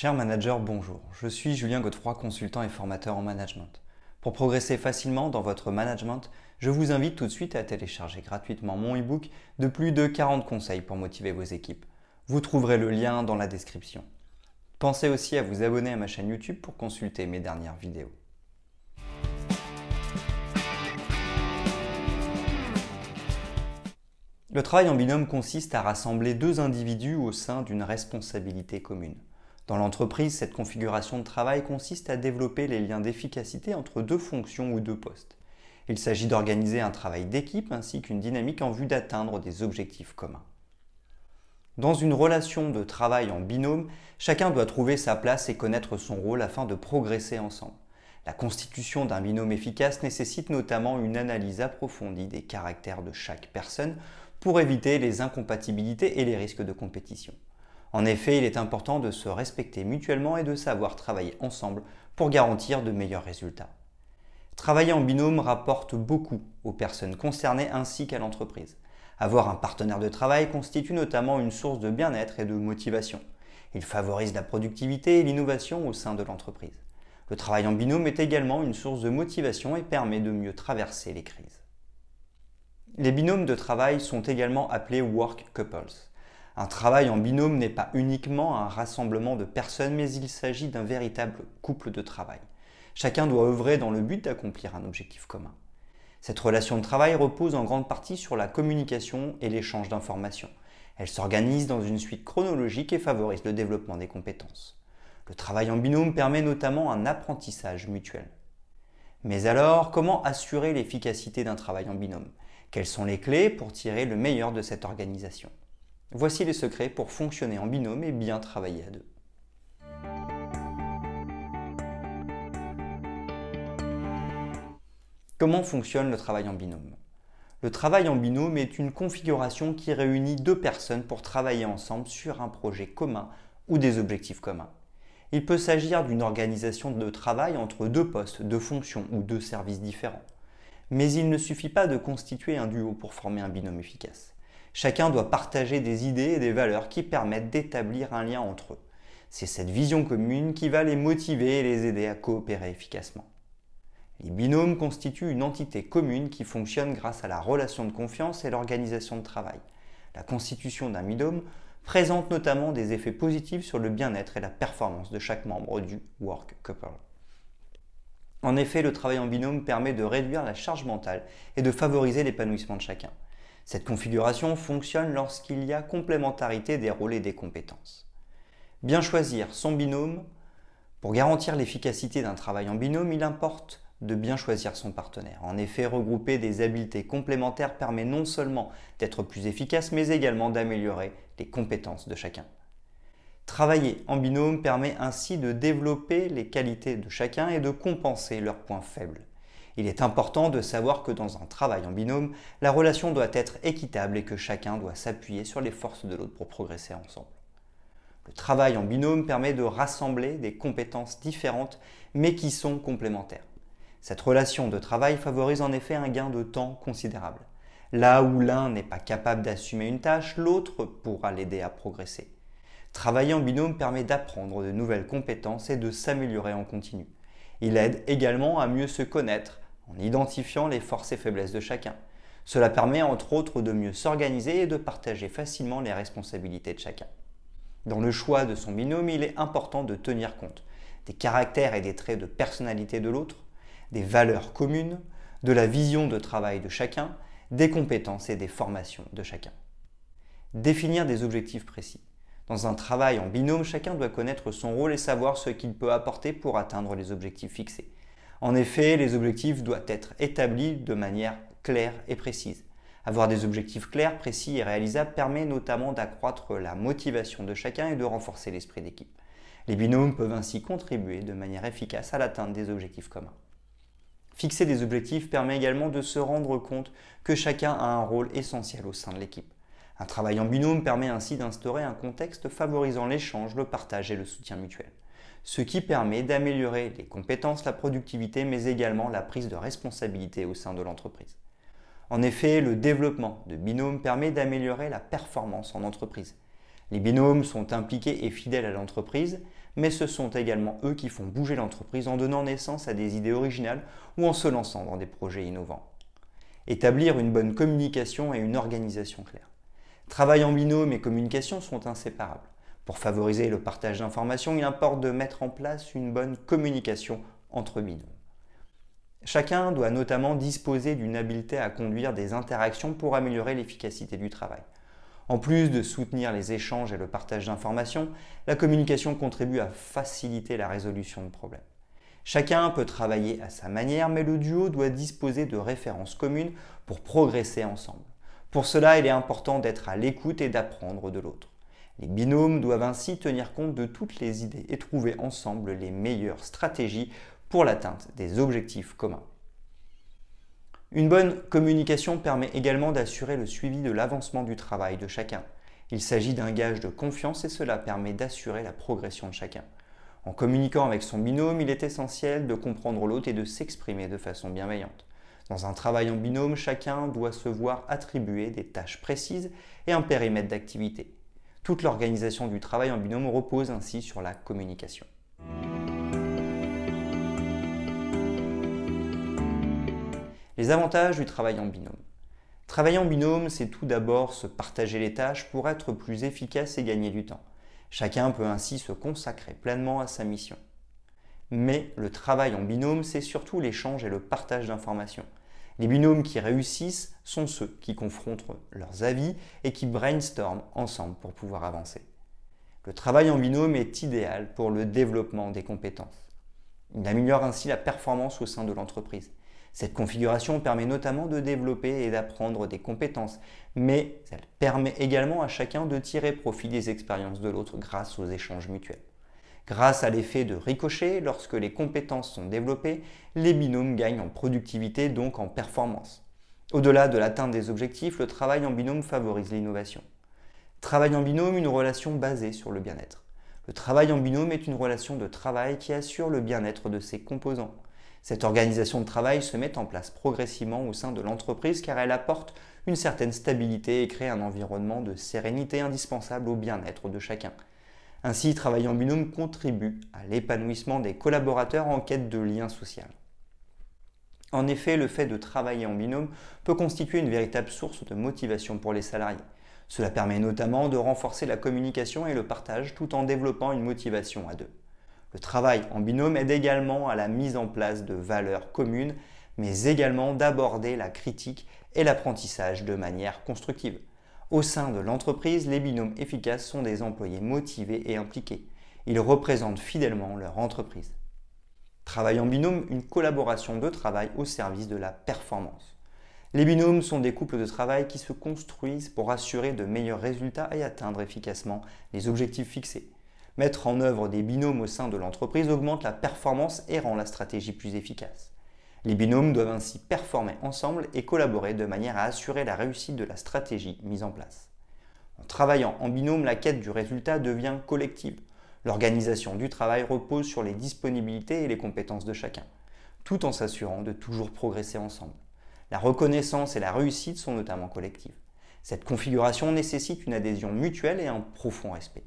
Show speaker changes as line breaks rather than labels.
Cher manager, bonjour. Je suis Julien Godefroy, consultant et formateur en management. Pour progresser facilement dans votre management, je vous invite tout de suite à télécharger gratuitement mon e-book de plus de 40 conseils pour motiver vos équipes. Vous trouverez le lien dans la description. Pensez aussi à vous abonner à ma chaîne YouTube pour consulter mes dernières vidéos. Le travail en binôme consiste à rassembler deux individus au sein d'une responsabilité commune. Dans l'entreprise, cette configuration de travail consiste à développer les liens d'efficacité entre deux fonctions ou deux postes. Il s'agit d'organiser un travail d'équipe ainsi qu'une dynamique en vue d'atteindre des objectifs communs. Dans une relation de travail en binôme, chacun doit trouver sa place et connaître son rôle afin de progresser ensemble. La constitution d'un binôme efficace nécessite notamment une analyse approfondie des caractères de chaque personne pour éviter les incompatibilités et les risques de compétition. En effet, il est important de se respecter mutuellement et de savoir travailler ensemble pour garantir de meilleurs résultats. Travailler en binôme rapporte beaucoup aux personnes concernées ainsi qu'à l'entreprise. Avoir un partenaire de travail constitue notamment une source de bien-être et de motivation. Il favorise la productivité et l'innovation au sein de l'entreprise. Le travail en binôme est également une source de motivation et permet de mieux traverser les crises. Les binômes de travail sont également appelés work couples. Un travail en binôme n'est pas uniquement un rassemblement de personnes, mais il s'agit d'un véritable couple de travail. Chacun doit œuvrer dans le but d'accomplir un objectif commun. Cette relation de travail repose en grande partie sur la communication et l'échange d'informations. Elle s'organise dans une suite chronologique et favorise le développement des compétences. Le travail en binôme permet notamment un apprentissage mutuel. Mais alors, comment assurer l'efficacité d'un travail en binôme? Quelles sont les clés pour tirer le meilleur de cette organisation? Voici les secrets pour fonctionner en binôme et bien travailler à deux. Comment fonctionne le travail en binôme? Le travail en binôme est une configuration qui réunit deux personnes pour travailler ensemble sur un projet commun ou des objectifs communs. Il peut s'agir d'une organisation de travail entre deux postes, deux fonctions ou deux services différents. Mais il ne suffit pas de constituer un duo pour former un binôme efficace. Chacun doit partager des idées et des valeurs qui permettent d'établir un lien entre eux. C'est cette vision commune qui va les motiver et les aider à coopérer efficacement. Les binômes constituent une entité commune qui fonctionne grâce à la relation de confiance et l'organisation de travail. La constitution d'un binôme présente notamment des effets positifs sur le bien-être et la performance de chaque membre du work couple. En effet, le travail en binôme permet de réduire la charge mentale et de favoriser l'épanouissement de chacun. Cette configuration fonctionne lorsqu'il y a complémentarité des rôles et des compétences. Bien choisir son binôme. Pour garantir l'efficacité d'un travail en binôme, il importe de bien choisir son partenaire. En effet, regrouper des habiletés complémentaires permet non seulement d'être plus efficace, mais également d'améliorer les compétences de chacun. Travailler en binôme permet ainsi de développer les qualités de chacun et de compenser leurs points faibles. Il est important de savoir que dans un travail en binôme, la relation doit être équitable et que chacun doit s'appuyer sur les forces de l'autre pour progresser ensemble. Le travail en binôme permet de rassembler des compétences différentes mais qui sont complémentaires. Cette relation de travail favorise en effet un gain de temps considérable. Là où l'un n'est pas capable d'assumer une tâche, l'autre pourra l'aider à progresser. Travailler en binôme permet d'apprendre de nouvelles compétences et de s'améliorer en continu. Il aide également à mieux se connaître, en identifiant les forces et faiblesses de chacun. Cela permet entre autres de mieux s'organiser et de partager facilement les responsabilités de chacun. Dans le choix de son binôme, il est important de tenir compte des caractères et des traits de personnalité de l'autre, des valeurs communes, de la vision de travail de chacun, des compétences et des formations de chacun. Définir des objectifs précis. Dans un travail en binôme, chacun doit connaître son rôle et savoir ce qu'il peut apporter pour atteindre les objectifs fixés. En effet, les objectifs doivent être établis de manière claire et précise. Avoir des objectifs clairs, précis et réalisables permet notamment d'accroître la motivation de chacun et de renforcer l'esprit d'équipe. Les binômes peuvent ainsi contribuer de manière efficace à l'atteinte des objectifs communs. Fixer des objectifs permet également de se rendre compte que chacun a un rôle essentiel au sein de l'équipe. Un travail en binôme permet ainsi d'instaurer un contexte favorisant l'échange, le partage et le soutien mutuel ce qui permet d'améliorer les compétences, la productivité, mais également la prise de responsabilité au sein de l'entreprise. En effet, le développement de binômes permet d'améliorer la performance en entreprise. Les binômes sont impliqués et fidèles à l'entreprise, mais ce sont également eux qui font bouger l'entreprise en donnant naissance à des idées originales ou en se lançant dans des projets innovants. Établir une bonne communication et une organisation claire. Travail en binôme et communication sont inséparables. Pour favoriser le partage d'informations, il importe de mettre en place une bonne communication entre binômes. Chacun doit notamment disposer d'une habileté à conduire des interactions pour améliorer l'efficacité du travail. En plus de soutenir les échanges et le partage d'informations, la communication contribue à faciliter la résolution de problèmes. Chacun peut travailler à sa manière, mais le duo doit disposer de références communes pour progresser ensemble. Pour cela, il est important d'être à l'écoute et d'apprendre de l'autre. Les binômes doivent ainsi tenir compte de toutes les idées et trouver ensemble les meilleures stratégies pour l'atteinte des objectifs communs. Une bonne communication permet également d'assurer le suivi de l'avancement du travail de chacun. Il s'agit d'un gage de confiance et cela permet d'assurer la progression de chacun. En communiquant avec son binôme, il est essentiel de comprendre l'autre et de s'exprimer de façon bienveillante. Dans un travail en binôme, chacun doit se voir attribuer des tâches précises et un périmètre d'activité. Toute l'organisation du travail en binôme repose ainsi sur la communication. Les avantages du travail en binôme. Travailler en binôme, c'est tout d'abord se partager les tâches pour être plus efficace et gagner du temps. Chacun peut ainsi se consacrer pleinement à sa mission. Mais le travail en binôme, c'est surtout l'échange et le partage d'informations. Les binômes qui réussissent sont ceux qui confrontent leurs avis et qui brainstorment ensemble pour pouvoir avancer. Le travail en binôme est idéal pour le développement des compétences. Il améliore ainsi la performance au sein de l'entreprise. Cette configuration permet notamment de développer et d'apprendre des compétences, mais elle permet également à chacun de tirer profit des expériences de l'autre grâce aux échanges mutuels. Grâce à l'effet de ricochet, lorsque les compétences sont développées, les binômes gagnent en productivité, donc en performance. Au-delà de l'atteinte des objectifs, le travail en binôme favorise l'innovation. Travail en binôme, une relation basée sur le bien-être. Le travail en binôme est une relation de travail qui assure le bien-être de ses composants. Cette organisation de travail se met en place progressivement au sein de l'entreprise car elle apporte une certaine stabilité et crée un environnement de sérénité indispensable au bien-être de chacun. Ainsi, travailler en binôme contribue à l'épanouissement des collaborateurs en quête de lien social. En effet, le fait de travailler en binôme peut constituer une véritable source de motivation pour les salariés. Cela permet notamment de renforcer la communication et le partage tout en développant une motivation à deux. Le travail en binôme aide également à la mise en place de valeurs communes, mais également d'aborder la critique et l'apprentissage de manière constructive. Au sein de l'entreprise, les binômes efficaces sont des employés motivés et impliqués. Ils représentent fidèlement leur entreprise. Travail en binôme, une collaboration de travail au service de la performance. Les binômes sont des couples de travail qui se construisent pour assurer de meilleurs résultats et atteindre efficacement les objectifs fixés. Mettre en œuvre des binômes au sein de l'entreprise augmente la performance et rend la stratégie plus efficace. Les binômes doivent ainsi performer ensemble et collaborer de manière à assurer la réussite de la stratégie mise en place. En travaillant en binôme, la quête du résultat devient collective. L'organisation du travail repose sur les disponibilités et les compétences de chacun, tout en s'assurant de toujours progresser ensemble. La reconnaissance et la réussite sont notamment collectives. Cette configuration nécessite une adhésion mutuelle et un profond respect.